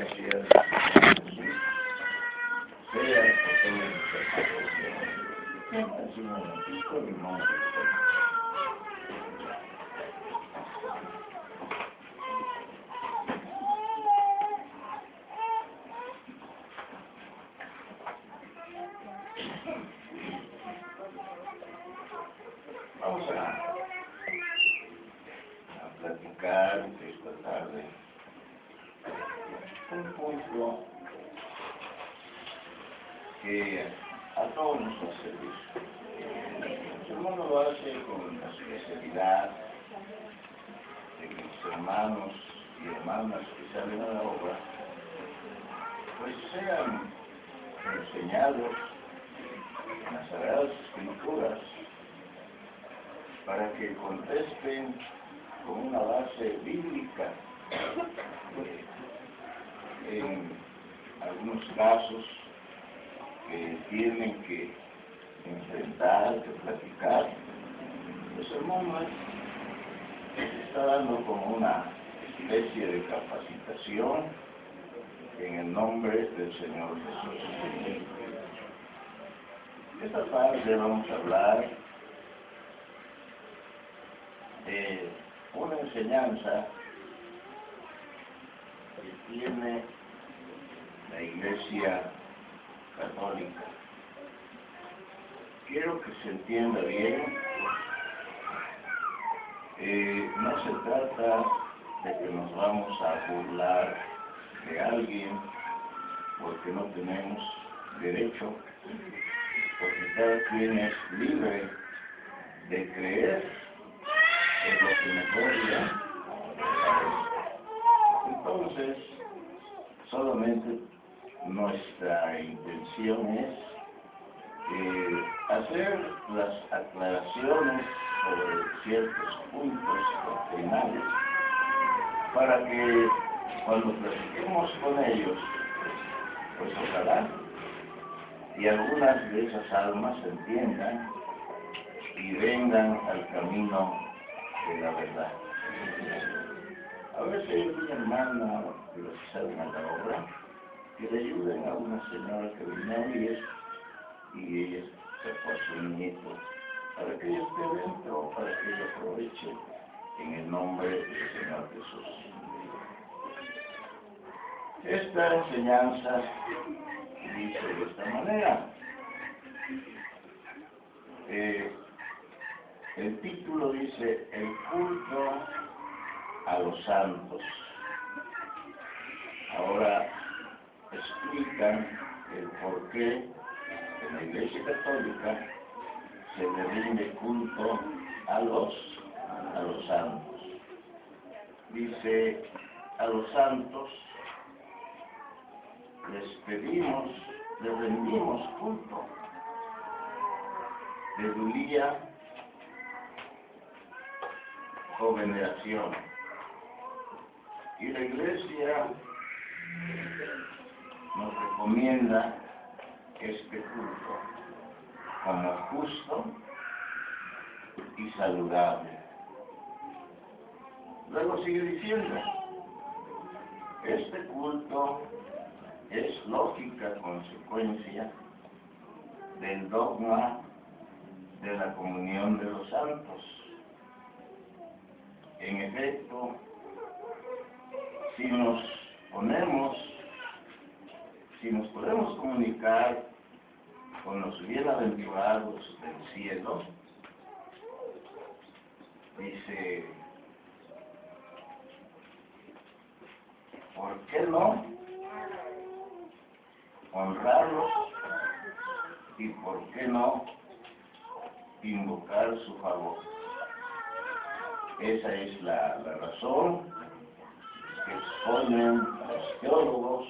gracias. Sea por todo el Siéntense un momentito en el nombre de Dios. Vamos a, a platicar esta tarde un punto que a todos nos va a servir. El lo hace con la especialidad de que los hermanos y hermanas que salen a la obra pues sean enseñados en las Sagradas Escrituras para que contesten con una base bíblica en algunos casos que tienen que enfrentar, que platicar. Pues hermano, se está dando como una especie de capacitación en el nombre del Señor Jesús. Esta tarde vamos a hablar de una enseñanza que tiene la Iglesia Católica. Quiero que se entienda bien, eh, no se trata de que nos vamos a burlar de alguien porque no tenemos derecho, porque cada quien es libre de creer en lo que mejor Entonces, solamente nuestra intención es eh, hacer las aclaraciones sobre ciertos puntos doctrinales para que cuando platiquemos con ellos, pues ojalá y algunas de esas almas entiendan y vengan al camino de la verdad. A veces una hermana de los que salen a la obra que le ayuden a una señora que viene a oír y ella se fue a su nieto para que ella esté dentro, para que ella aproveche en el nombre del Señor Jesús. Esta enseñanza dice de esta manera. Eh, el título dice El culto a los santos. Ahora explican el por qué en la Iglesia Católica se le rinde culto a los, a los santos. Dice, a los santos les pedimos, les rendimos culto. Dedulía o veneración. Y la Iglesia nos recomienda este culto como justo y saludable. Luego sigue diciendo, este culto es lógica consecuencia del dogma de la comunión de los santos. En efecto, si nos ponemos, si nos podemos comunicar con los bienaventurados del cielo, dice, ¿por qué no honrarlos y por qué no invocar su favor? Esa es la, la razón exponen los teólogos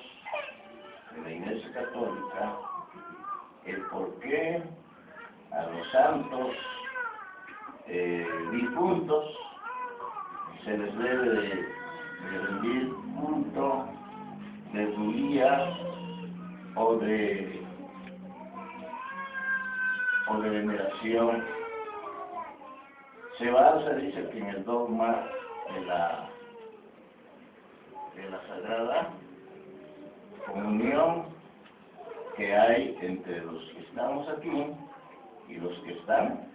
de la Iglesia Católica el por qué a los santos eh, difuntos se les debe de, rendir culto de día o de o de veneración. Se basa dice que en el dogma de la de la sagrada comunión que hay entre los que estamos aquí y los que están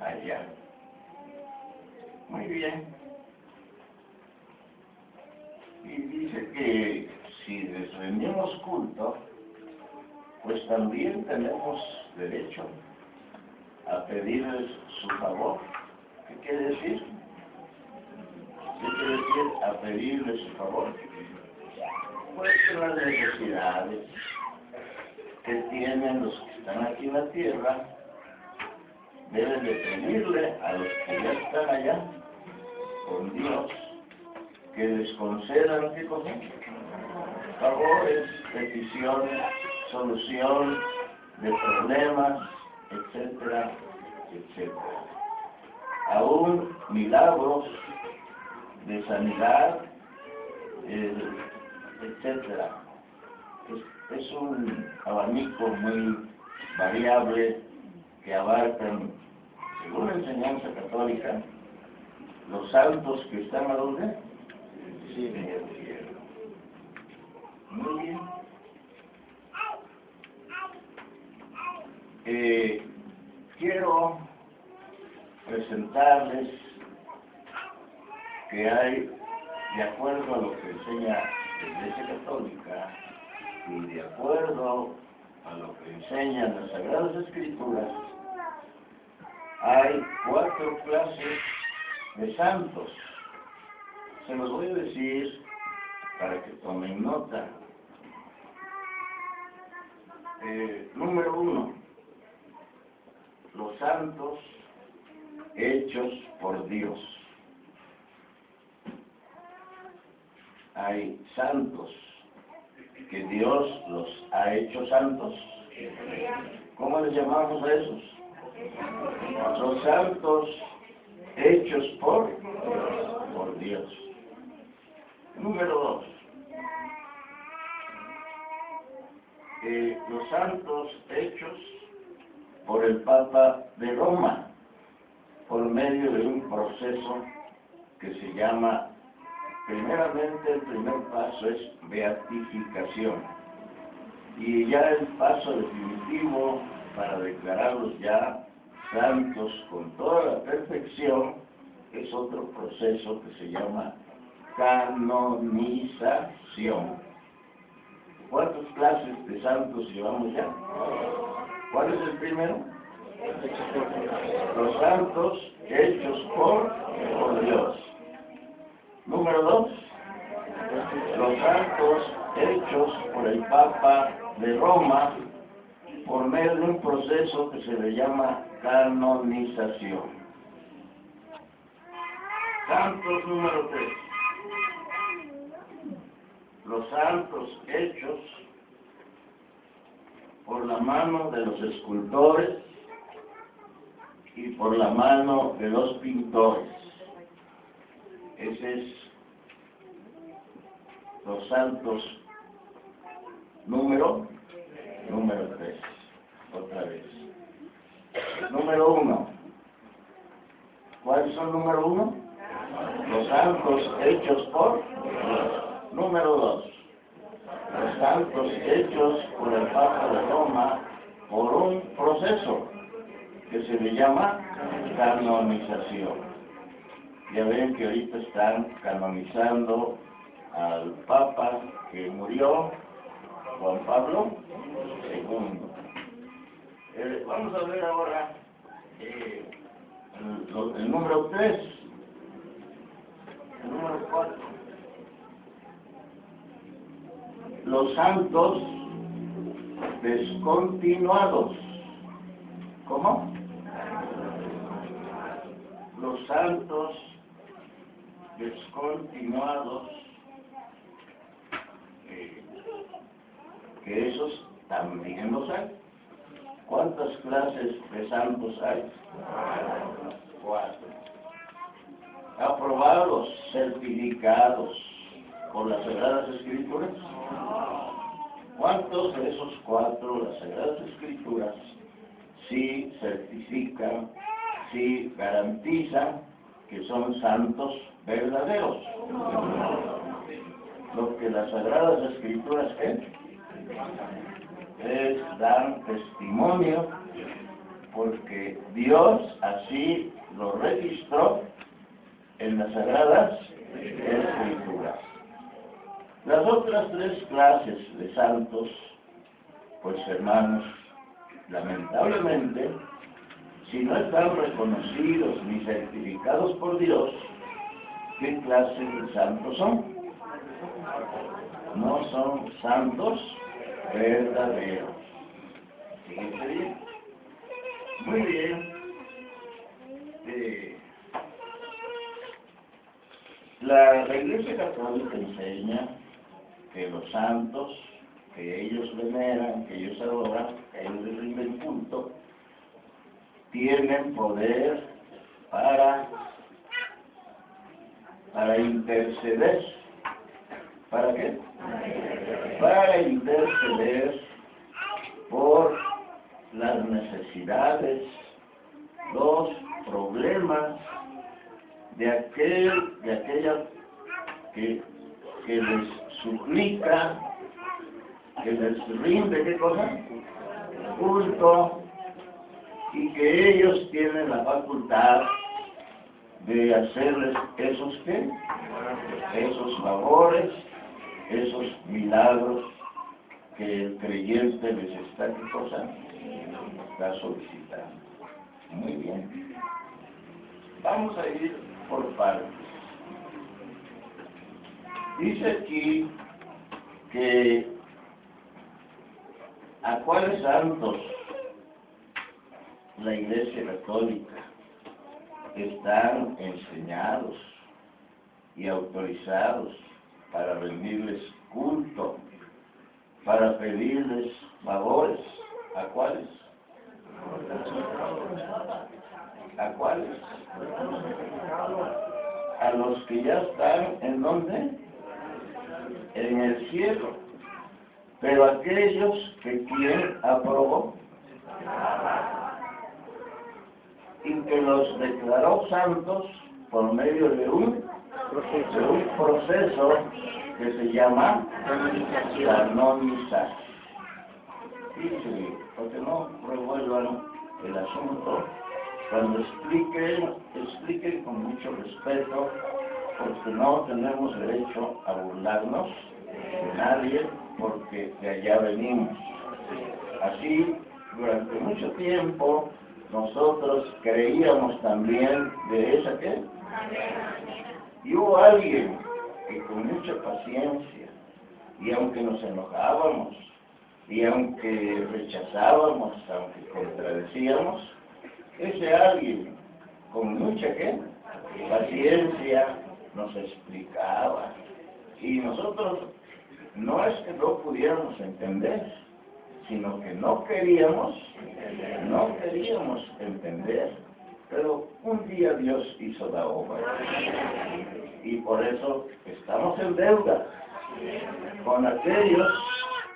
allá. Muy bien. Y dice que si les rendimos culto, pues también tenemos derecho a pedirles su favor. ¿Qué quiere decir? ¿Qué quiere decir a pedirles su favor? Pues las necesidades que tienen los que están aquí en la tierra, deben de pedirle a los que ya están allá con Dios que les concedan ¿qué cosa? favores, peticiones, solución de problemas, etcétera, etcétera. Aún milagros de sanidad, eh, etcétera. Es, es un abanico muy variable que abarcan, según la enseñanza católica, los santos que están a dónde? Sí, en el cielo. Muy bien. Eh, quiero presentarles que hay, de acuerdo a lo que enseña la Iglesia Católica y de acuerdo a lo que enseñan las Sagradas Escrituras, hay cuatro clases de santos. Se los voy a decir para que tomen nota. Eh, número uno, los santos hechos por Dios. Hay santos que Dios los ha hecho santos. ¿Cómo les llamamos a esos? Los santos hechos por, por Dios. Número dos. Eh, los santos hechos por el Papa de Roma, por medio de un proceso que se llama, primeramente el primer paso es beatificación. Y ya el paso definitivo para declararlos ya santos con toda la perfección es otro proceso que se llama canonización. ¿Cuántas clases de santos llevamos ya? ¿Cuál es el primero? Los santos hechos por, por Dios. Número dos, los santos hechos por el Papa de Roma por medio de un proceso que se le llama canonización. Santos número tres. Los santos hechos por la mano de los escultores y por la mano de los pintores. Ese es los santos número número tres. Otra vez. Número uno. ¿Cuáles son número uno? Los santos hechos por Número dos. Los santos hechos por el Papa de Roma por un proceso que se le llama canonización. Ya ven que ahorita están canonizando al Papa que murió, Juan Pablo II. Eh, vamos a ver ahora eh, el, el, número 3, el número 4. Los santos descontinuados. ¿Cómo? Los santos descontinuados, eh, que esos también los hay. ¿Cuántas clases de santos hay? Cuatro. Aprobados, certificados por las Sagradas Escrituras. ¿Cuántos de esos cuatro, las Sagradas Escrituras, sí certifican, sí garantizan que son santos verdaderos? Lo que las Sagradas Escrituras ¿qué? es, dan testimonio porque Dios así lo registró en las Sagradas Escrituras. Las otras tres clases de santos, pues hermanos, lamentablemente, si no están reconocidos ni certificados por Dios, ¿qué clase de santos son? No son santos verdaderos. Fíjense bien. Muy bien. Eh, la, Iglesia Católica enseña que los santos que ellos veneran, que ellos adoran, que ellos rinden culto, tienen poder para, para interceder. ¿Para qué? Para interceder por las necesidades, los problemas de aquel, de aquella que, que les suplica, que les rinde, ¿qué cosa? Culto, y que ellos tienen la facultad de hacerles esos qué? Esos favores, esos milagros que el creyente les está, ¿qué? Está solicitando. Muy bien. Vamos a ir por partes. Dice aquí que a cuáles santos la Iglesia Católica están enseñados y autorizados para rendirles culto, para pedirles favores. ¿A cuáles? ¿A cuáles? A los que ya están en dónde? En el cielo. Pero aquellos que quien aprobó y que los declaró santos por medio de un, de un proceso que se llama canonizar. Dice, porque no revuelvan el asunto, cuando expliquen, expliquen con mucho respeto, porque no tenemos derecho a burlarnos de nadie, porque de allá venimos. Así, durante mucho tiempo, nosotros creíamos también de esa que y hubo alguien que con mucha paciencia y aunque nos enojábamos y aunque rechazábamos aunque contradecíamos ese alguien con mucha ¿qué? paciencia nos explicaba. Y nosotros no es que no pudiéramos entender sino que no queríamos, no queríamos entender, pero un día Dios hizo la obra. Y por eso estamos en deuda con aquellos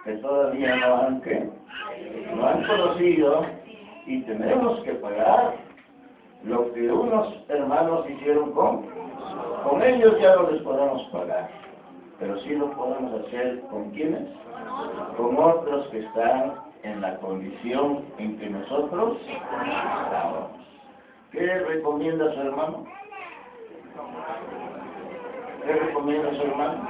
que todavía no han, no han conocido y tenemos que pagar lo que unos hermanos hicieron con, con ellos ya no les podemos pagar pero sí lo podemos hacer con quienes, con otros que están en la condición en que nosotros estamos. ¿Qué recomienda su hermano? ¿Qué recomienda su hermano?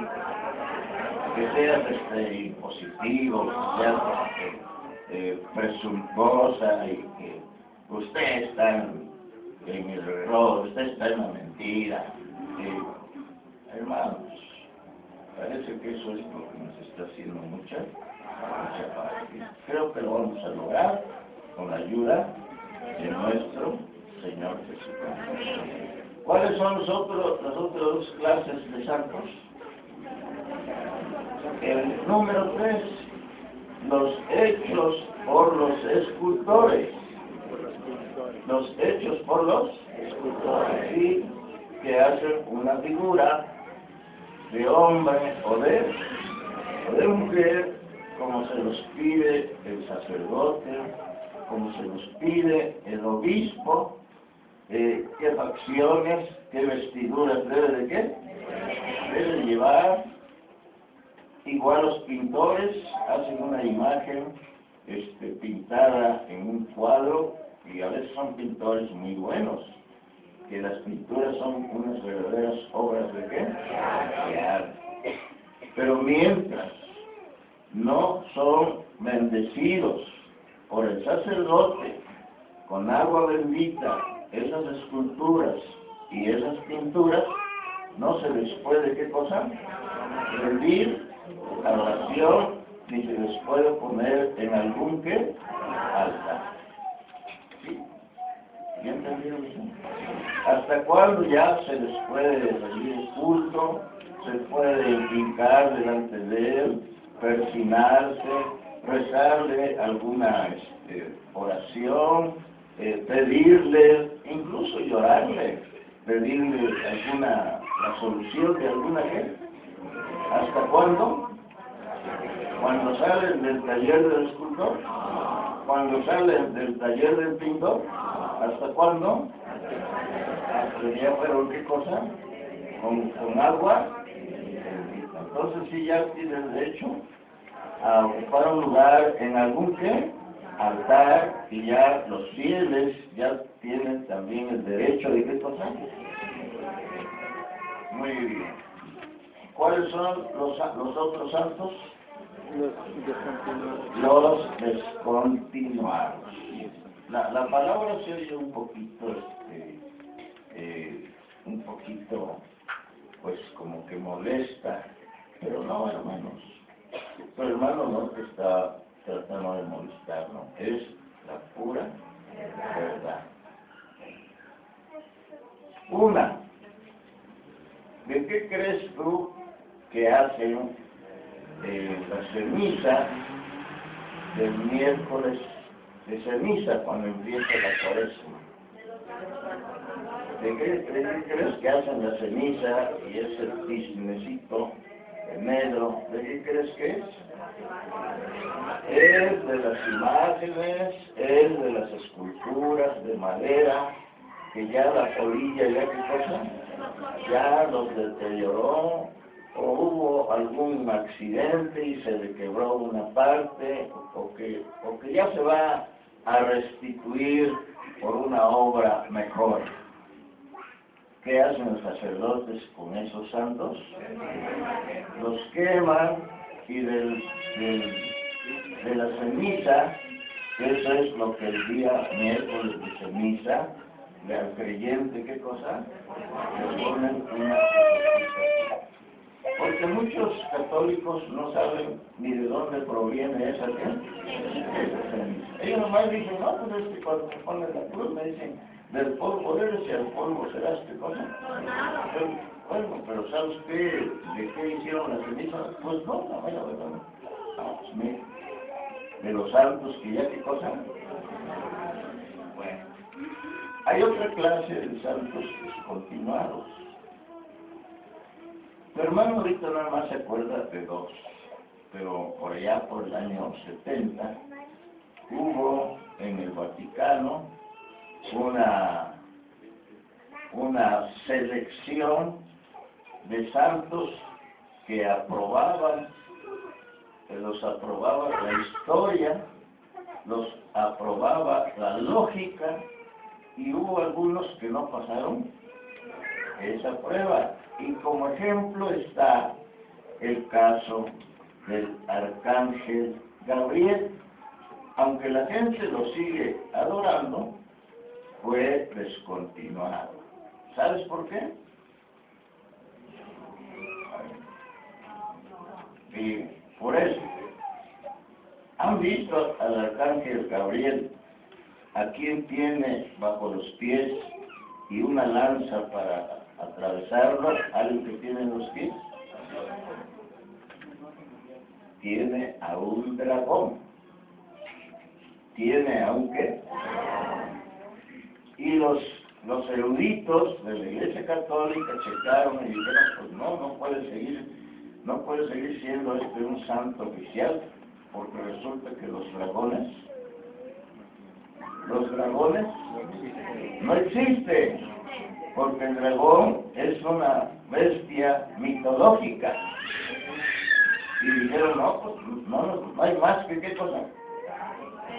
Que seas este, impositivo, que seas eh, presuntuosa y que usted está en, el error, usted está en la mentira. Eh, hermanos, Parece que eso es lo que nos está haciendo mucha, mucha paz. Creo que lo vamos a lograr con la ayuda de nuestro Señor Jesucristo. ¿Cuáles son los otros, las otras dos clases de santos? El número tres, los hechos por los escultores. Los hechos por los escultores, sí, que hacen una figura de hombre o de, mujer, como se los pide el sacerdote, como se los pide el obispo, eh, qué facciones, qué vestiduras debe de qué, debe llevar. Igual los pintores hacen una imagen este, pintada en un cuadro, y a veces son pintores muy buenos, que las pinturas son unas verdaderas obras de qué? Pero mientras no son bendecidos por el sacerdote con agua bendita esas esculturas y esas pinturas, no se les puede, ¿qué cosa? Rendir oración ni se les puede poner en algún qué? Altar. ¿Hasta cuándo ya se les puede rendir culto? Se puede hincar delante de él, persinarse, rezarle alguna este, oración, eh, pedirle, incluso llorarle, pedirle alguna, la solución de alguna gente. ¿Hasta cuándo? Cuando salen del taller del escultor, cuando salen del taller del pintor, ¿hasta cuándo? Hasta fueron qué cosa? Con, con agua. Entonces sí ya tienen derecho a ocupar un lugar en algún qué? altar y ya los fieles ya tienen también el derecho de qué cosa. Muy bien. ¿Cuáles son los, los otros santos? Los descontinuados. La, la palabra se oye un poquito, este, eh, un poquito, pues como que molesta, pero no, hermanos. Pero hermano no te está tratando de molestar, no, es la pura verdad. Una, ¿de qué crees tú que hacen eh, la ceniza del miércoles de ceniza cuando empieza la cuaresma? ¿De qué, crees que hacen la ceniza y ese cisnecito negro? ¿De qué crees que es? Es de las imágenes, es de las esculturas de madera, que ya la polilla, ya qué cosa, ya los deterioró, o hubo algún accidente y se le quebró una parte, o que, o que ya se va a restituir por una obra mejor. ¿Qué hacen los sacerdotes con esos santos? Los queman y de la ceniza, eso es lo que el día miércoles de ceniza, al creyente, ¿qué cosa? Le ponen una porque muchos católicos no saben ni de dónde proviene esa, ceniza. Ellos nomás dicen, no, pues es que cuando me ponen la cruz me dicen, del polvo eres y al polvo serás, ¿qué cosa? Bueno, pero ¿sabes qué? ¿De qué hicieron la ceniza? Pues no, no, vaya, verdad. No, pues mira, de los santos que ya qué cosa. Bueno, hay otra clase de santos descontinuados. Mi hermano ahorita nada más se acuerda de dos, pero por allá por el año 70 hubo en el Vaticano una, una selección de santos que aprobaban, que los aprobaba la historia, los aprobaba la lógica, y hubo algunos que no pasaron esa prueba. Y como ejemplo está el caso del arcángel Gabriel. Aunque la gente lo sigue adorando, fue descontinuado. ¿Sabes por qué? Y por eso, han visto al arcángel Gabriel, a quien tiene bajo los pies y una lanza para atravesarlo, alguien que tiene los pies, tiene a un dragón, tiene a un qué, y los, los eruditos de la iglesia católica checaron y dijeron, pues no, no puede seguir, no puede seguir siendo este un santo oficial, porque resulta que los dragones, los dragones no existen, porque el dragón es una bestia mitológica. Y dijeron, no, pues no, hay más que qué cosa,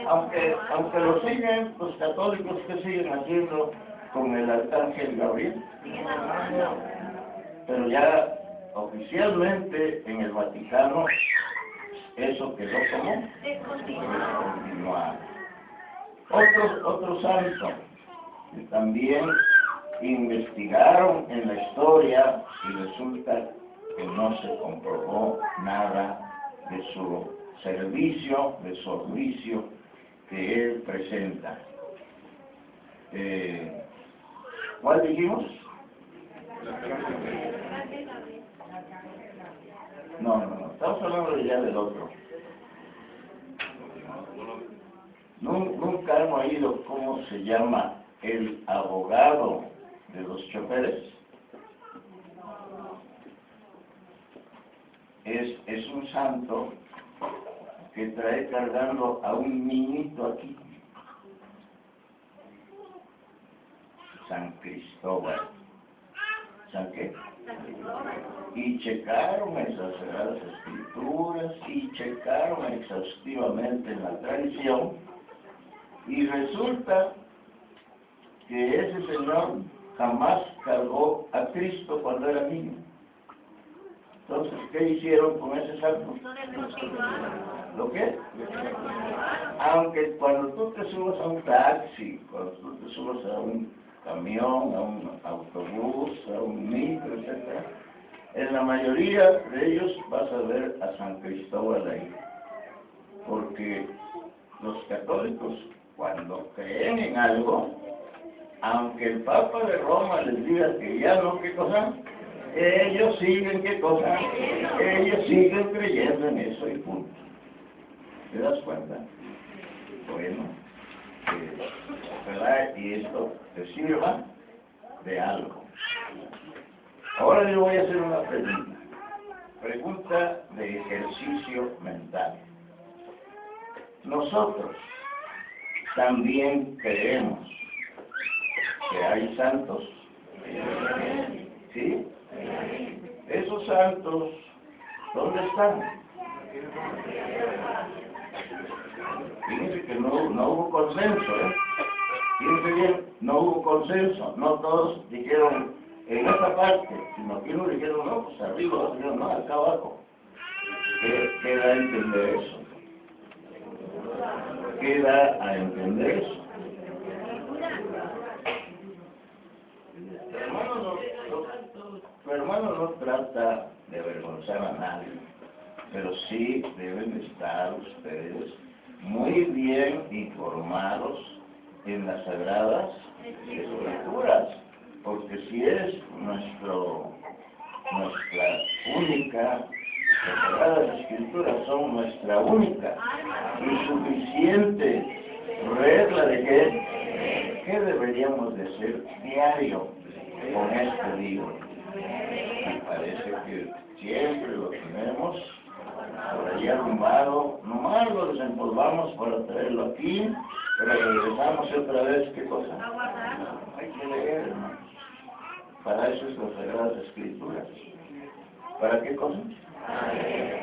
Aunque, aunque lo siguen, los católicos que siguen haciendo con el arcángel Gabriel. Pero ya oficialmente en el Vaticano eso quedó como continuar. Otros, otros santos que también investigaron en la historia y resulta que no se comprobó nada de su servicio, de su oficio que él presenta. Eh, ¿Cuál dijimos? No, no, no, estamos hablando ya del otro. Nunca hemos oído cómo se llama el abogado de los choferes. Es, es un santo que trae cargando a un niñito aquí. San Cristóbal. ¿San qué? Y checaron esas escrituras y checaron exhaustivamente en la tradición y resulta que ese señor jamás cargó a Cristo cuando era niño. Entonces, ¿qué hicieron con ese santo? ¿Lo qué? Aunque cuando tú te subas a un taxi, cuando tú te subas a un camión, a un autobús, a un micro, etc., en la mayoría de ellos vas a ver a San Cristóbal ahí. Porque los católicos, cuando creen en algo, aunque el Papa de Roma les diga que ya no, ¿qué cosa? Ellos siguen, ¿qué cosa? Ellos siguen creyendo en eso y punto. ¿Te das cuenta? Bueno, ¿verdad? Y esto te sirva de algo. Ahora le voy a hacer una pregunta. Pregunta de ejercicio mental. Nosotros también creemos que hay santos. ¿Sí? Esos santos, ¿dónde están? Fíjense que no, no hubo consenso, ¿eh? Fíjense bien, no hubo consenso, no todos dijeron en esta parte, sino que uno dijeron, no, pues arriba, otros dijeron, no, acá abajo. ¿Qué, ¿Qué da a entender eso? ¿Qué da a entender eso? Hermano no trata de avergonzar a nadie, pero sí deben estar ustedes muy bien informados en las sagradas escrituras, porque si es nuestra única, las sagradas escrituras son nuestra única y suficiente regla de que, ¿qué deberíamos de hacer diario con este libro? Me parece que siempre lo tenemos por allí arrumbado, nomás lo desempolvamos para traerlo aquí, pero regresamos otra vez, ¿qué cosa? Hay que leer, hermanos. Para eso es las Sagradas Escrituras. ¿Para qué cosa?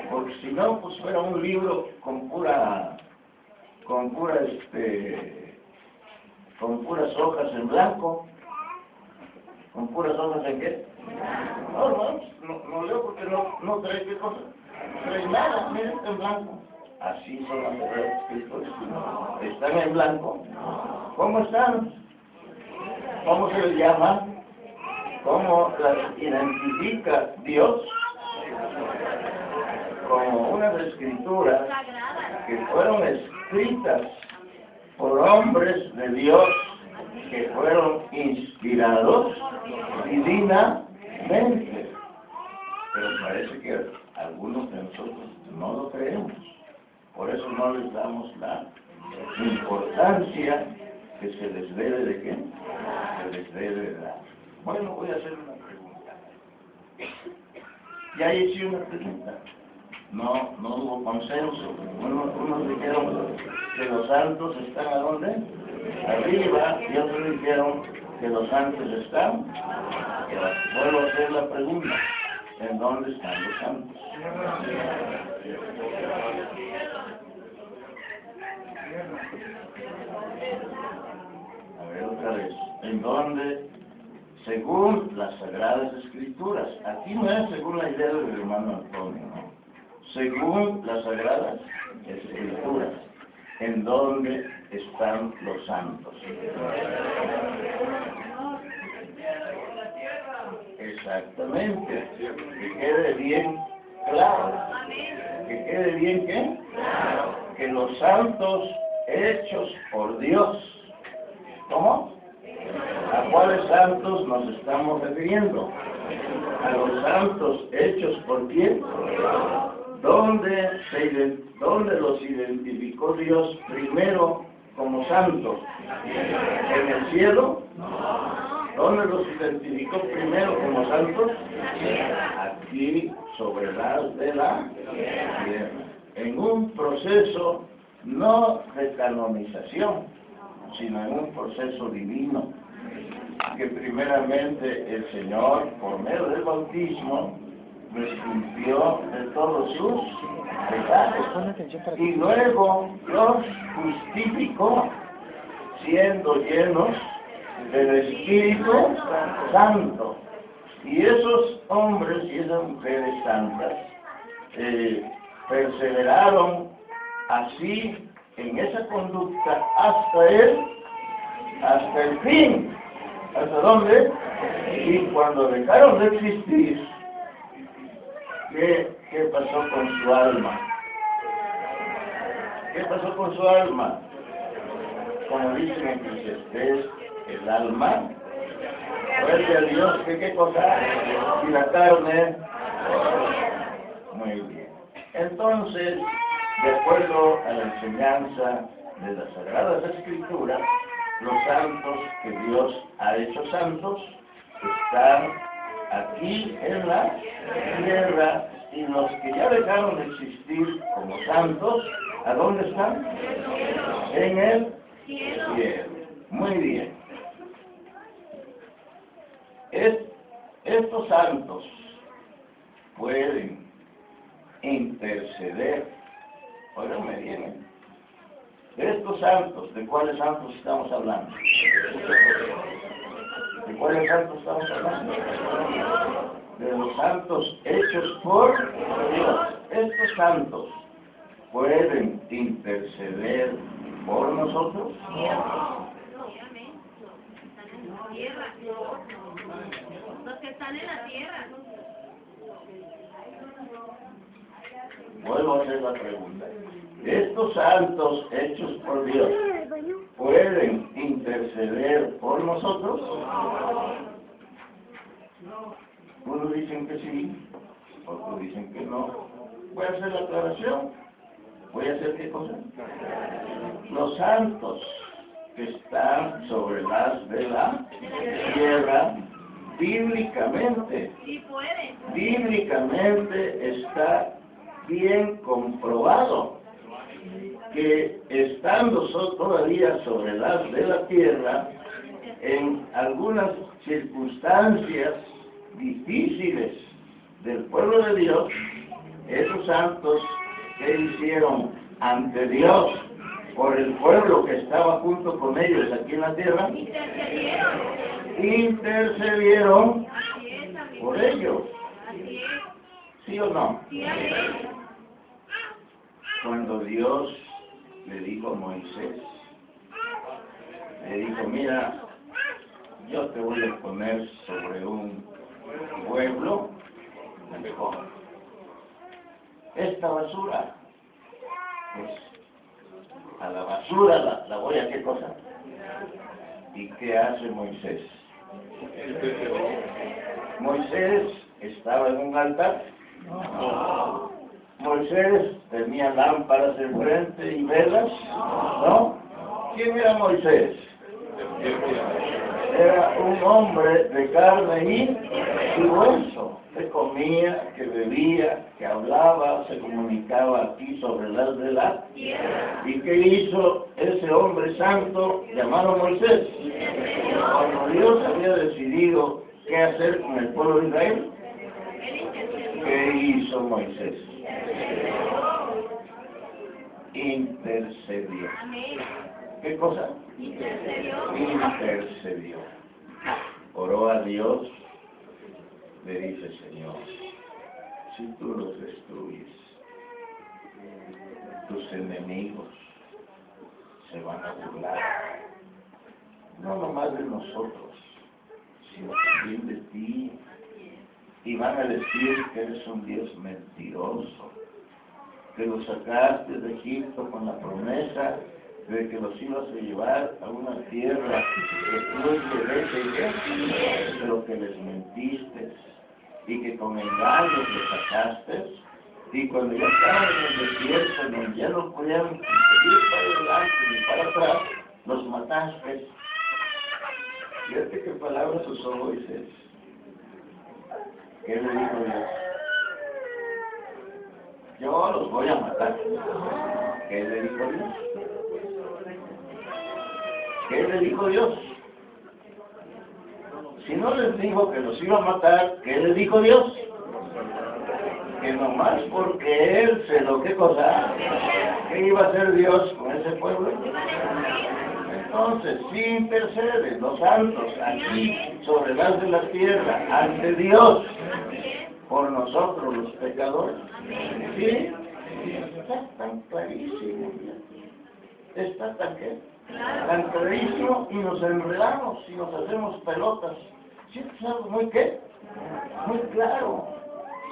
Porque si no, pues fuera un libro con pura, con pura, este, con puras hojas en blanco, con puras hojas en qué? No, no, no, leo porque no, no trae qué cosa. Nada, miren, en blanco. Así son las Escrituras. Están en blanco. ¿Cómo están? ¿Cómo se les llama? ¿Cómo las identifica Dios? Como unas escrituras que fueron escritas por hombres de Dios que fueron inspirados Pero parece que algunos de nosotros no lo creemos. Por eso no les damos la importancia que se les debe de qué? Se les debe de dar. Bueno, voy a hacer una pregunta. Ya hice una pregunta. No, no hubo consenso. Unos, unos dijeron que los santos están a dónde? Arriba, y otros dijeron que los ángeles están? Vuelvo a hacer la pregunta. ¿En dónde están los santos? A ver otra vez. ¿En dónde? Según las Sagradas Escrituras. Aquí no es según la idea del hermano Antonio, ¿no? Según las Sagradas Escrituras. ¿En dónde están los santos. Exactamente, que quede bien claro, que quede bien qué, que los santos hechos por Dios, ¿cómo? ¿A cuáles santos nos estamos refiriendo? A los santos hechos por quién? ¿Dónde, se, ¿Dónde los identificó Dios primero como santos? ¿En el cielo? ¿Dónde los identificó primero como santos? Aquí, sobre las de la tierra. En un proceso no de canonización, sino en un proceso divino, que primeramente el Señor, por medio del bautismo, cumplió de todos sus pecados y luego los justificó siendo llenos del Espíritu Santo. Y esos hombres y esas mujeres santas eh, perseveraron así en esa conducta hasta él, hasta el fin. ¿Hasta dónde? Y cuando dejaron de existir, ¿qué, qué pasó con su alma? ¿Qué pasó con su alma? Como dicen en el alma vuelve a Dios, ¿qué, qué cosa? Y la carne, muy bien. Entonces, de acuerdo a la enseñanza de las Sagradas Escrituras, los santos que Dios ha hecho santos están aquí en la tierra y los que ya dejaron de existir como santos, ¿a dónde están? En el cielo. Muy bien. estos santos pueden interceder me bien. Estos santos, ¿de cuáles santos estamos hablando? ¿De cuáles santos estamos hablando? De los santos hechos por Dios. Estos santos pueden interceder por nosotros. Los que están en la tierra. Vuelvo a hacer la pregunta. Estos santos hechos por Dios pueden interceder por nosotros. Unos dicen que sí, otros dicen que no. Voy a hacer la aclaración. Voy a hacer qué cosa. Los santos que están sobre las de la tierra, bíblicamente, bíblicamente está bien comprobado que estando todavía sobre las de la tierra, en algunas circunstancias difíciles del pueblo de Dios, esos santos que hicieron ante Dios por el pueblo que estaba junto con ellos aquí en la tierra, intercedieron por ellos. ¿Sí o no? Cuando Dios le dijo Moisés, le dijo, mira, yo te voy a poner sobre un pueblo mejor. Esta basura, pues a la basura la, la voy a qué cosa. ¿Y qué hace Moisés? Moisés estaba en un altar Moisés tenía lámparas enfrente y velas, ¿no? ¿Quién era Moisés? Era un hombre de carne y hueso, que comía, que bebía, que hablaba, se comunicaba aquí sobre las de la ¿Y qué hizo ese hombre santo llamado Moisés? Cuando Dios había decidido qué hacer con el pueblo de Israel, ¿Qué hizo Moisés? Intercedió. ¿Qué cosa? Intercedió. oró a Dios, le dice, Señor, si tú los destruyes, tus enemigos se van a burlar, no nomás de nosotros, sino también de ti, y van a decir que eres un Dios mentiroso, que los sacaste de Egipto con la promesa de que los ibas a llevar a una tierra que tú es leche y pero que les mentiste y que con engaños les sacaste y cuando ya estaban en el desierto, donde ya no podían ir para adelante ni para atrás, los mataste. Fíjate qué palabras usó Moisés. ¿Qué le dijo Dios? Yo los voy a matar. ¿Qué le dijo Dios? ¿Qué le dijo Dios? Si no les dijo que los iba a matar, ¿qué le dijo Dios? Que nomás porque él se lo que cosa, ¿qué iba a hacer Dios con ese pueblo? Entonces, si interceden los santos aquí sobre las de la tierra ante Dios por nosotros los pecadores, ¿sí? Está tan clarísimo, está tan que tan clarísimo y nos enredamos y nos hacemos pelotas. ¿Sí es algo muy qué? Muy claro.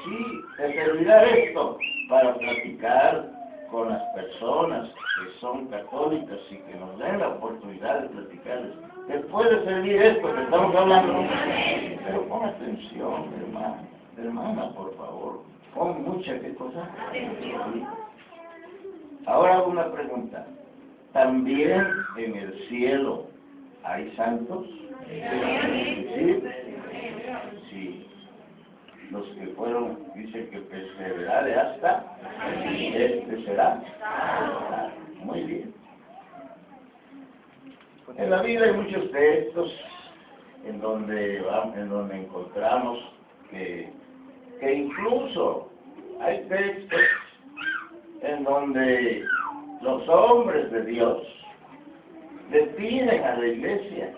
Sí, te servirá esto para platicar con las personas que son católicas y que nos den la oportunidad de platicarles. Te puede servir esto que estamos hablando, pero pon atención, hermano, hermana, por favor, pon mucha qué cosa. Ahora hago una pregunta. ¿También en el cielo hay santos? ¿Sí? Sí. Los que fueron, dice que perseveraré hasta, este será. Muy bien. En la vida hay muchos textos en donde, en donde encontramos que, que incluso hay textos en donde los hombres de Dios le piden a la iglesia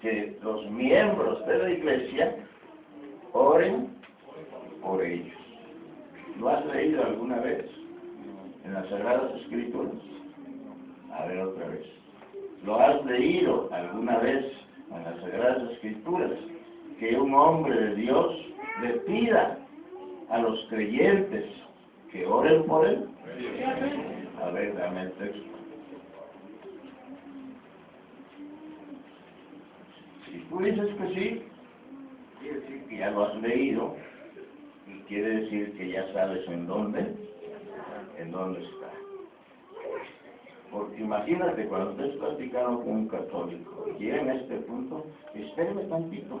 que los miembros de la iglesia oren por ellos. ¿Lo has leído alguna vez en las Sagradas Escrituras? A ver otra vez. ¿Lo has leído alguna vez en las Sagradas Escrituras que un hombre de Dios le pida a los creyentes que oren por él? A ver, dame el texto. Si tú dices que sí, quiere decir ya lo has leído y quiere decir que ya sabes en dónde, en dónde está. Porque imagínate cuando estés platicando con un católico y llega en este punto, espéreme tantito,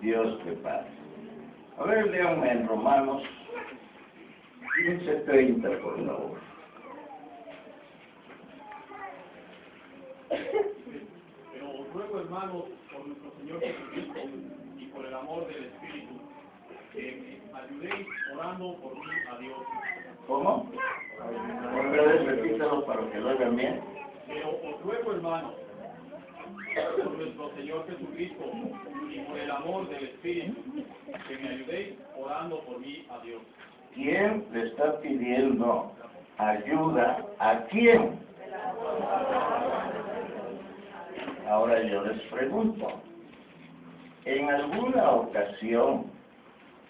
Dios te paz. A ver, leanme en Romanos 15.30, por favor. Pero os ruego, hermanos, por nuestro Señor Jesucristo y por el amor del Espíritu, que me ayudéis orando por mí a Dios. ¿Cómo? Otra vez repítalo para que lo hagan bien. Pero os ruego, hermanos, por nuestro Señor Jesucristo y por el amor del Espíritu, que me ayudéis orando por mí a Dios. ¿Quién le está pidiendo ayuda a quién? Ahora yo les pregunto, ¿en alguna ocasión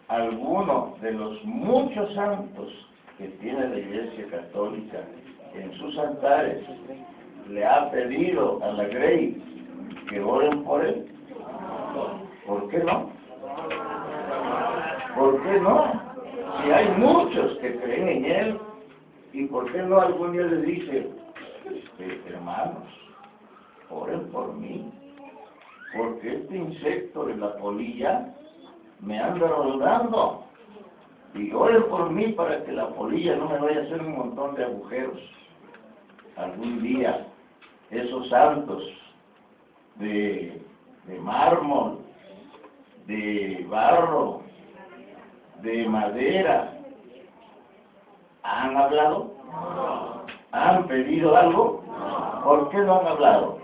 alguno de los muchos santos que tiene la Iglesia Católica en sus altares le ha pedido a la Grey que oren por él? ¿Por qué no? ¿Por qué no? Si hay muchos que creen en él, ¿y por qué no algún día le dice, este, hermanos, oren por mí, porque este insecto de la polilla me anda rodando. Y oren por mí para que la polilla no me vaya a hacer un montón de agujeros. Algún día, esos santos de, de mármol, de barro, de madera, ¿han hablado? ¿Han pedido algo? ¿Por qué no han hablado?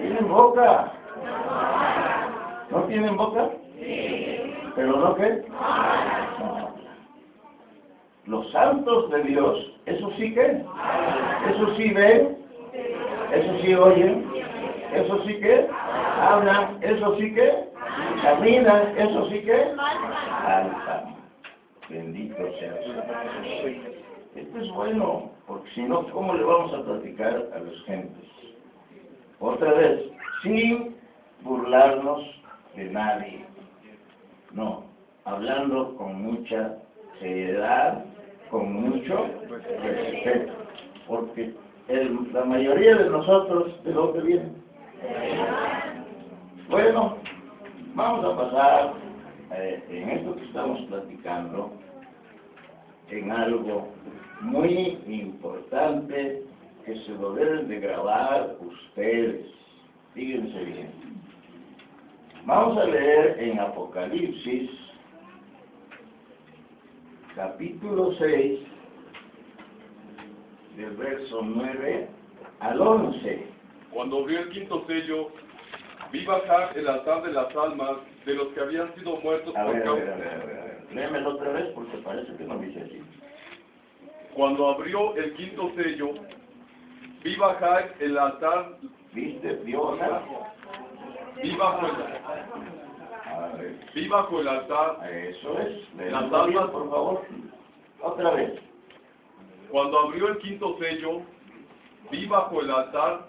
¿Tienen boca? ¿No tienen boca? ¿Pero no qué? Los santos de Dios, eso sí que, eso sí ven, eso sí oyen, eso sí que hablan, eso sí que caminan, eso sí que alzan. Bendito sea Dios. Esto es bueno, porque si no, ¿cómo le vamos a platicar a las gentes? Otra vez, sin burlarnos de nadie. No, hablando con mucha seriedad, con mucho respeto. Porque la mayoría de nosotros, ¿de dónde vienen? Bueno, vamos a pasar eh, en esto que estamos platicando en algo muy importante que se lo deben de grabar ustedes. Fíjense bien. Vamos a leer en Apocalipsis, capítulo 6, del verso 9 al 11. Cuando abrió el quinto sello, vi bajar el altar de las almas de los que habían sido muertos A por ver, causa. a ver, a ver, a ver. Léemelo otra vez porque parece que no dice así. Cuando abrió el quinto sello, vi bajar el altar, ¿Viste? ¿Vio acá? vi bajo el, A ver. vi bajo el altar, Eso es. Las bien, almas- por favor. Otra vez. cuando abrió el quinto sello, vi bajo el altar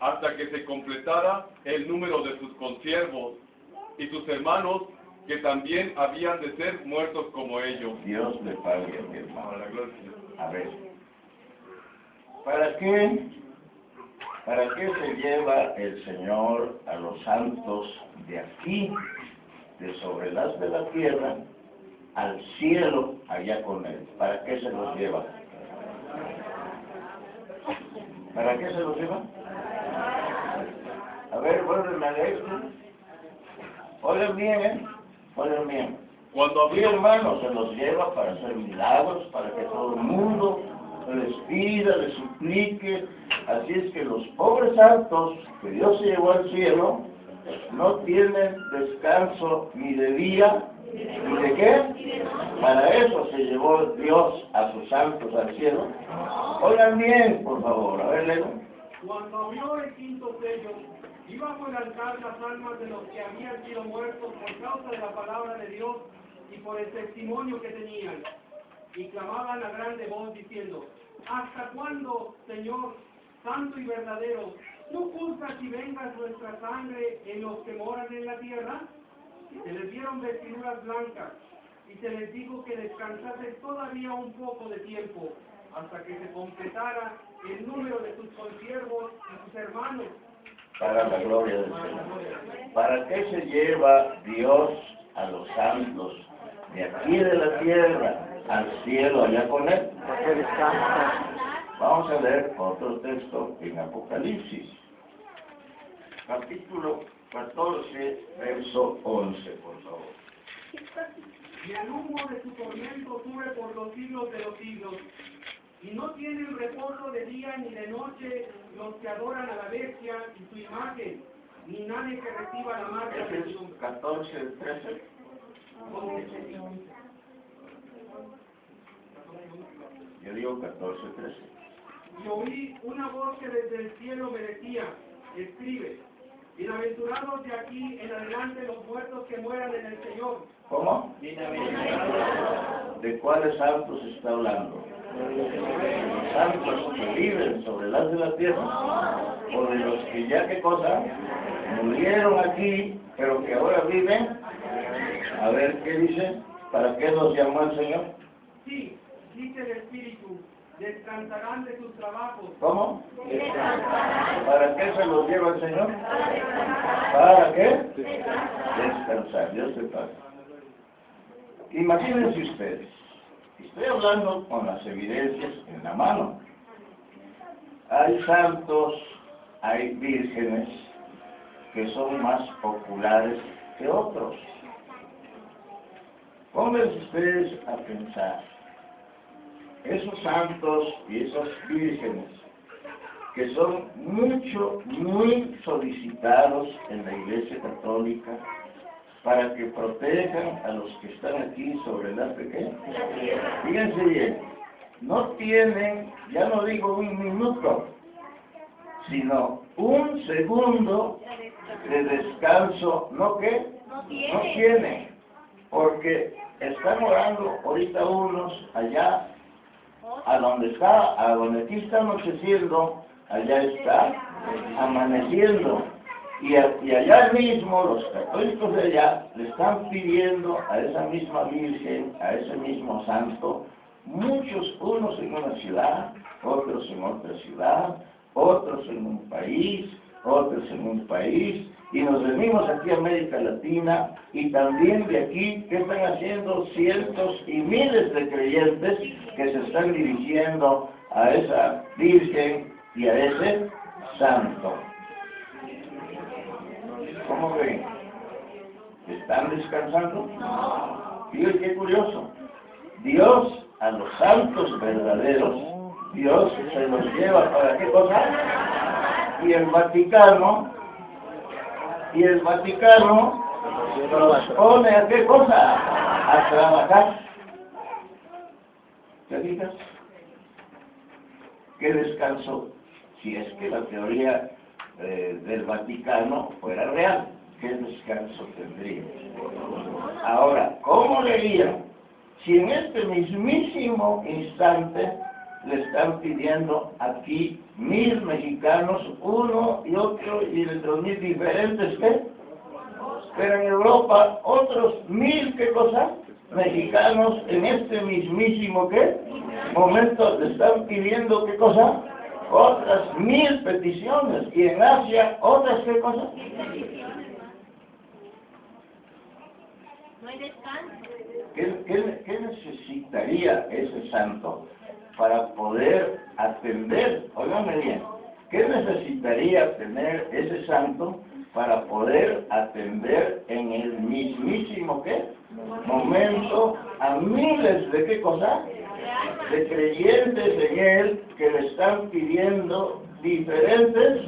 hasta que se completara el número de sus consiervos y sus hermanos que también habían de ser muertos como ellos. Dios le pague a mi hermano. A ver. ¿Para qué? ¿Para qué se lleva el Señor a los santos de aquí, de sobre las de la tierra, al cielo allá con Él? ¿Para qué se los lleva? ¿Para qué se los lleva? A ver, vuelven a leer. Oigan bien, ¿eh? Oigan bien. Cuando Sí, abrió, hermano, se los lleva para hacer milagros, para que todo el mundo les pida, les suplique. Así es que los pobres santos que Dios se llevó al cielo no tienen descanso ni de día ni de qué. Para eso se llevó Dios a sus santos al cielo. Oigan bien, por favor, a ver, Leo. Cuando abrió el quinto sello, y bajo el altar las almas de los que habían sido muertos por causa de la palabra de Dios y por el testimonio que tenían. Y clamaban a grande voz diciendo, ¿Hasta cuándo, Señor, santo y verdadero, no juzgas y vengas nuestra sangre en los que moran en la tierra? Se les dieron vestiduras blancas, y se les dijo que descansasen todavía un poco de tiempo, hasta que se completara el número de sus consiervos y sus hermanos. Para la gloria del Señor. ¿Para qué se lleva Dios a los santos de aquí de la tierra al cielo allá con Él? Vamos a leer otro texto en Apocalipsis, capítulo 14, verso 11, por favor. Y el humo de su tormento sube por los siglos de los siglos. Y no tienen reposo de día ni de noche los que adoran a la bestia y su imagen, ni nadie que reciba la marca de nombre. 14, 13. Yo digo 14, 13. Y oí una voz que desde el cielo me decía, escribe, Bienaventurados de aquí en adelante los muertos que mueran en el Señor. ¿Cómo? ¿De cuáles santos está hablando? Santos que viven sobre las de la tierra, o de los que ya qué cosa, murieron aquí, pero que ahora viven. A ver qué dice, ¿para qué los llamó el Señor? Sí, dice el Espíritu, descansarán de sus trabajos. ¿Cómo? ¿Para qué se los lleva el Señor? ¿Para qué? Descansar, Dios te pague. Imagínense ustedes, estoy hablando con las evidencias en la mano. Hay santos, hay vírgenes que son más populares que otros. Pónganse ustedes a pensar, esos santos y esas vírgenes que son mucho, muy solicitados en la Iglesia Católica para que protejan a los que están aquí sobre la pequeña. Fíjense bien, no tienen, ya no digo un minuto, sino un segundo de descanso, ¿no qué? No No tiene. tienen, porque están orando ahorita unos allá, a donde está, a donde aquí está anocheciendo, allá está amaneciendo. Y, allá mismo los católicos de allá le están pidiendo a esa misma Virgen, a ese mismo santo, muchos, unos en una ciudad, otros en otra ciudad, otros en un país, otros en un país, y nos venimos aquí a América Latina, y también de aquí, ¿qué están haciendo cientos y miles de creyentes que se están dirigiendo a esa Virgen y a ese santo? ¿Cómo ven? ¿Están descansando? Fíjense qué curioso. Dios a los santos verdaderos, Dios se los lleva para qué cosa? Y el Vaticano, y el Vaticano los pone a qué cosa? A trabajar. ¿Te fijas? ¿Qué descanso? Si es que la teoría eh, del Vaticano fuera real, ¿qué descanso tendría? Ahora, ¿cómo leían? Si en este mismísimo instante le están pidiendo aquí mil mexicanos, uno y otro, y de dos mil diferentes, ¿qué? Pero en Europa, otros mil, ¿qué cosa? Mexicanos en este mismísimo, ¿qué? Momento le están pidiendo, ¿qué cosa? Otras mil peticiones. Y en Asia, otras, ¿qué cosa? No hay descanso. ¿Qué, qué- qué necesitaría ese santo para poder atender? Óigame bien, ¿qué necesitaría tener ese santo para poder atender en el mismísimo qué? Momento a miles de qué cosa? De creyentes en él que le están pidiendo diferentes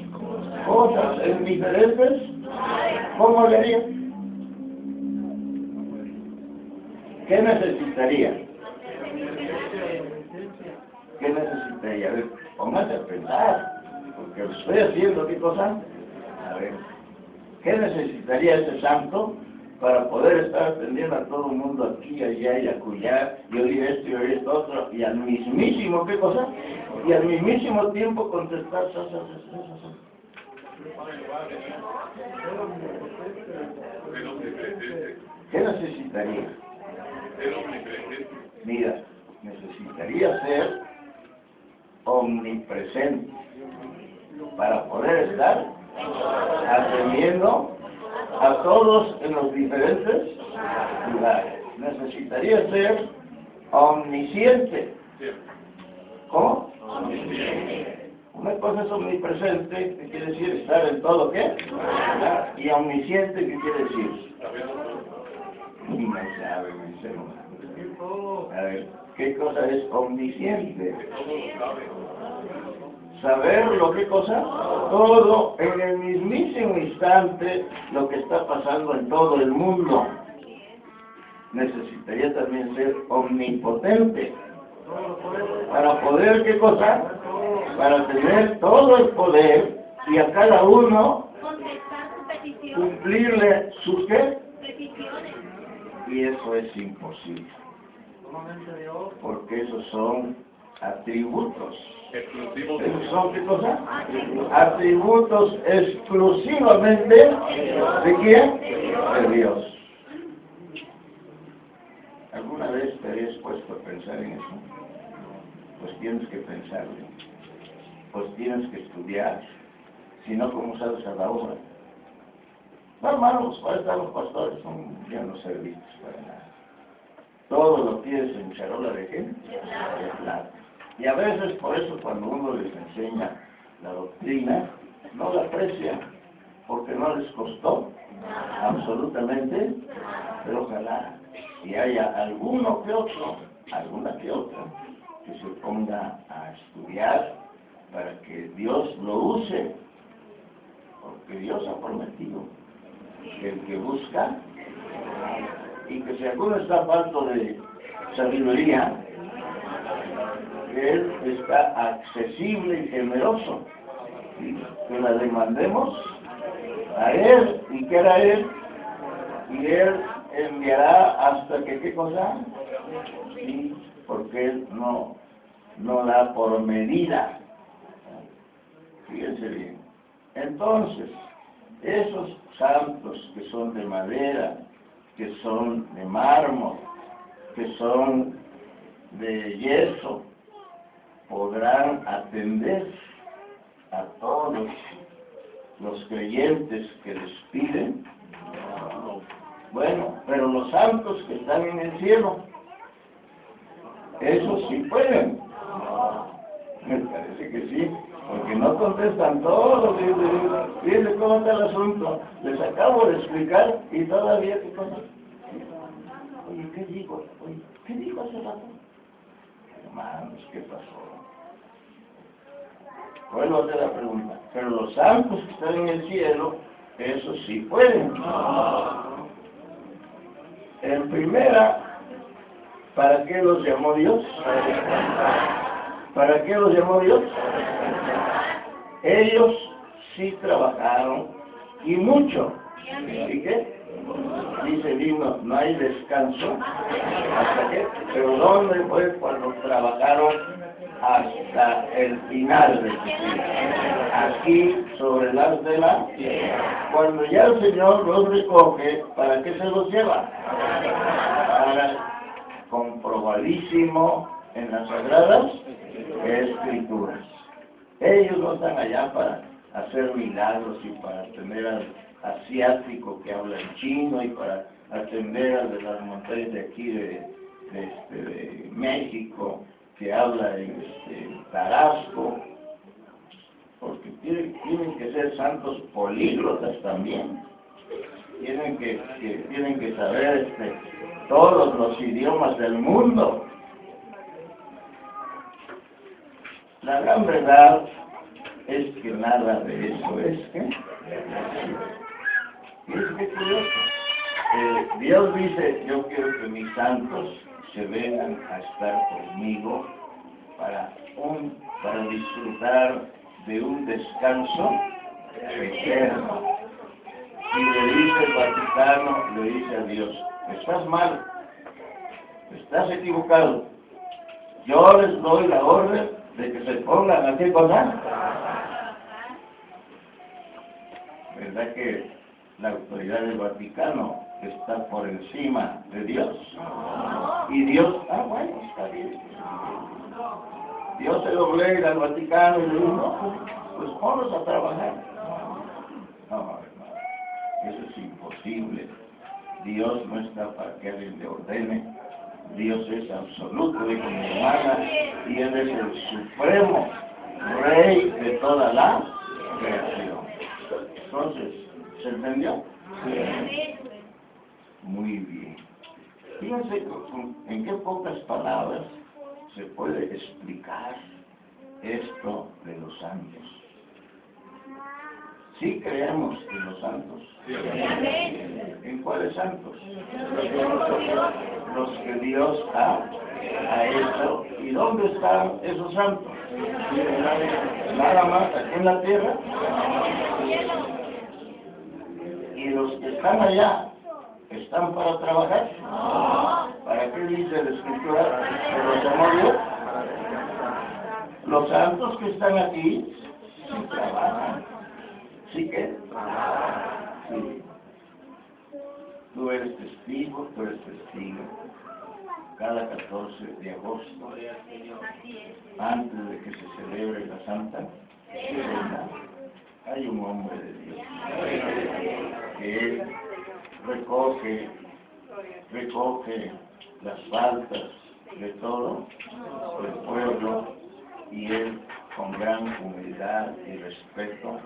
cosas en diferentes. ¿Cómo le haría? ¿Qué necesitaría? ¿Qué necesitaría? A ver, póngase a pensar, porque estoy haciendo, ¿qué cosa? A ver, ¿qué necesitaría ese santo para poder estar atendiendo a todo el mundo aquí, allá y acullá, y oír esto y oír esto otro, y al mismísimo, ¿qué cosa? Y al mismísimo tiempo contestar, sa, sa, sa. ¿qué necesitaría? Mira, necesitaría ser omnipresente para poder estar atendiendo a todos en los diferentes lugares. Necesitaría ser omnisciente. ¿Cómo? Una cosa es omnipresente, que quiere decir estar en todo, ¿qué? Y omnisciente, ¿qué quiere decir? No sabe, mi ser humano. A ver, ¿qué cosa es omnisciente? Saber lo que cosa, todo en el mismísimo instante lo que está pasando en todo el mundo. Necesitaría también ser omnipotente. Para poder, ¿qué cosa? Para tener todo el poder y a cada uno cumplirle sus qué? Y eso es imposible. Porque esos son atributos. exclusivos ¿Esos son qué cosa? Atributos exclusivamente de quién? De Dios. ¿Alguna vez te habías puesto a pensar en eso? Pues tienes que pensarlo. Pues tienes que estudiar. Si no, ¿cómo sabes a la obra? No, hermanos, para estar los pastores son ya no servicios para nada. Todo lo tienes en charola de qué? De plata. Y a veces por eso cuando uno les enseña la doctrina, no la aprecia, porque no les costó absolutamente, pero ojalá si haya alguno que otro, alguna que otra, que se ponga a estudiar para que Dios lo use, porque Dios ha prometido que el que busca, y que si alguno está falto de sabiduría, Él está accesible y generoso, que la demandemos a Él, y que era Él, y Él enviará hasta que, ¿qué cosa? Sí, porque Él no, no da por medida. Fíjense bien. Entonces, esos santos que son de madera, que son de mármol, que son de yeso, podrán atender a todos los creyentes que les piden. Bueno, pero los santos que están en el cielo, esos sí pueden. Me parece que sí, porque no contestan todo. Fíjense cómo está el asunto. Les acabo de explicar y todavía qué cosa. Oye, ¿qué digo? Oye, ¿qué dijo hace rato? Hermanos, ¿qué pasó? Vuelvo a hacer la pregunta. Pero los santos que están en el cielo, esos sí pueden. En primera, ¿para qué los llamó Dios? ¿Para qué los llamó Dios? Ellos sí trabajaron y mucho. ¿Y qué? Dice himno, no hay descanso. ¿Hasta qué? Pero ¿dónde fue cuando trabajaron hasta el final de su vida? Aquí, sobre las de la Cuando ya el Señor los recoge, ¿para qué se los lleva? Para comprobadísimo en las sagradas escrituras. Ellos no están allá para hacer milagros y para tener al asiático que habla en chino y para atender de las montañas de aquí de, este, de México que habla en este, Tarasco, porque tienen, que ser santos políglotas también. Tienen que, tienen que saber este, todos los idiomas del mundo. La gran verdad es que nada de eso es que y es que. Eh, Dios dice, yo quiero que mis santos se vengan a estar conmigo para, un, para disfrutar de un descanso eterno. Y le dice el Vaticano, le dice a Dios, estás mal, estás equivocado. Yo les doy la orden de que se pongan a qué cosa. ¿Verdad que la autoridad del Vaticano está por encima de Dios? Y Dios, ah, bueno, está bien. Dios se doblega al Vaticano y le dice, no, pues, ponlos a trabajar. No, eso es imposible. Dios no está para que alguien le ordene. Dios es absoluto, dijo mi hermana, y Él es el supremo rey de toda la creación. Entonces, ¿se entendió? Muy bien. Fíjense en qué pocas palabras se puede explicar esto de los santos. Sí creemos en los santos. ¿En cuáles santos? Los que Dios ha, ha hecho. ¿Y dónde están esos santos? Nada más aquí en la tierra. Y los que están allá, ¿están para trabajar? ¿Para qué dice la escritura que los Dios? Los santos que están aquí, sí trabajan. ¿Sí que? Sí. Tú eres testigo, tú eres testigo. Cada 14 de agosto, antes de que se celebre la Santa hay un hombre de Dios que recoge, recoge las faltas de todo el pueblo y él con gran humildad y respeto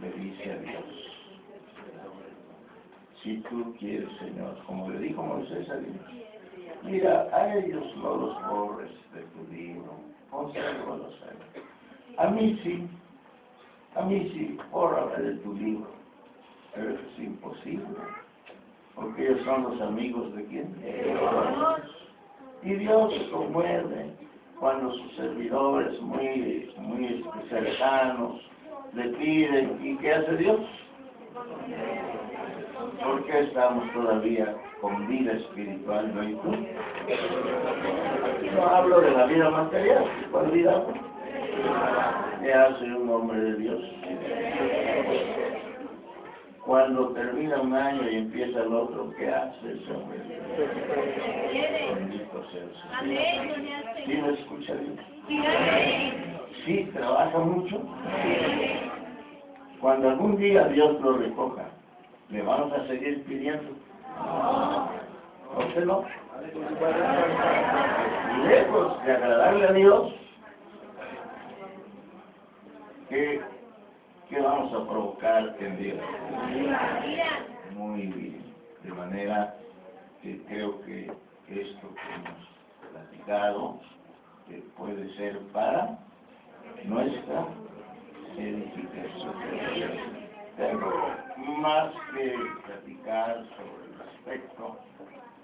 le dice a Dios, si tú quieres Señor, como le dijo Moisés a Dios, mira, a ellos no los borres de tu libro, consérvalos a. A mí sí, a mí sí, bórrame de tu libro, pero es imposible, porque ellos son los amigos de quién? Y Dios se conmueve cuando sus servidores muy, muy cercanos le piden, ¿y qué hace Dios? ¿Por qué estamos todavía con vida espiritual, no y tú? No hablo de la vida material, ¿cuál vida? ¿Qué hace un hombre de Dios? Cuando termina un año y empieza el otro, ¿qué hace ese hombre? Bendito sea el ¿Sí me escucha Dios? Sí, trabaja mucho. Cuando algún día Dios lo recoja, ¿le vamos a seguir pidiendo? ¿A usted no? Lejos de agradarle a Dios, ¿qué, qué vamos a provocar en Dios? Muy bien. De manera que creo que esto que hemos platicado que puede ser para nuestra edificación. Tengo más que platicar sobre el aspecto,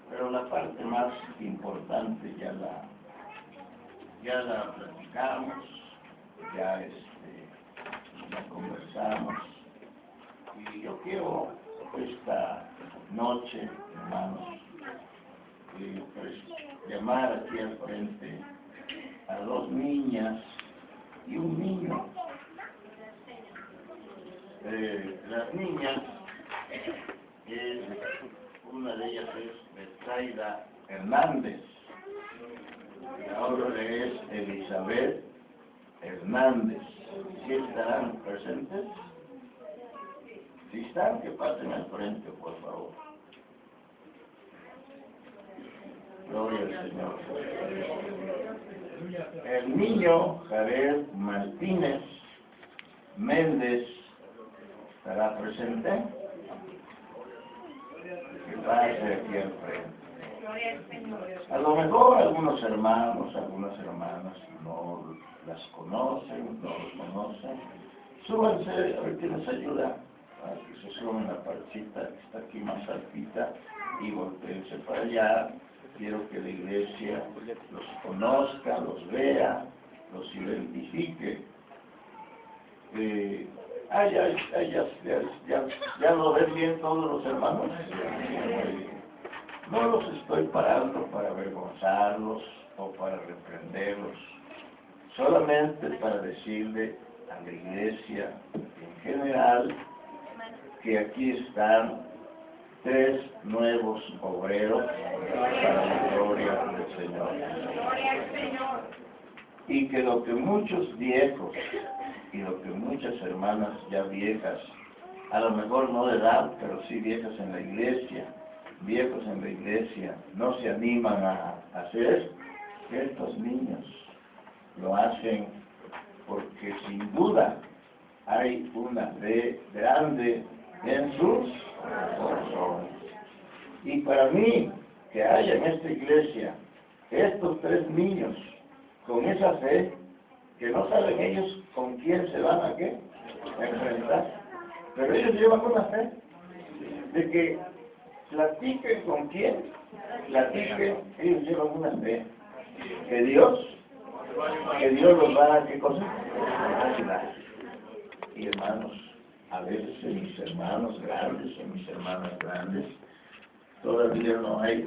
pero la parte más importante ya la ya la platicamos, ya ya conversamos y yo quiero esta noche, hermanos, eh, pues, llamar aquí al frente a dos niñas y un niño. Eh, las niñas, es, una de ellas es Betsaida Hernández, la otra es Elizabeth Hernández. ¿Sí estarán presentes? Si están, que pasen al frente, por favor. Gloria al Señor. El niño Javier Martínez Méndez estará presente. Que pase aquí al frente. A lo mejor algunos hermanos, algunas hermanas no las conocen, no los conocen. Súbanse, ahorita les ayuda a que se suban la parchita que está aquí más altita y volteense para allá. Quiero que la iglesia los conozca, los vea, los identifique. Eh, ah, ya, ya, ya, ya, ya, ya lo ven bien todos los hermanos. Eh, no los estoy parando para avergonzarlos o para reprenderlos, solamente para decirle a la iglesia en general que aquí están tres nuevos obreros para la gloria del Señor. Y que lo que muchos viejos y lo que muchas hermanas ya viejas, a lo mejor no de edad, pero sí viejas en la iglesia, viejos en la iglesia, no se animan a hacer, estos niños lo hacen porque sin duda hay una fe grande en sus corazones. Y para mí, que haya en esta iglesia estos tres niños con esa fe, que no saben ellos con quién se van a qué, a enfrentar, pero ellos llevan una fe de que platiquen con quién, platiquen, ellos llevan una fe, que Dios, que Dios los va a qué cosa, ayudar. Y hermanos, a veces en mis hermanos grandes, en mis hermanas grandes, todavía no hay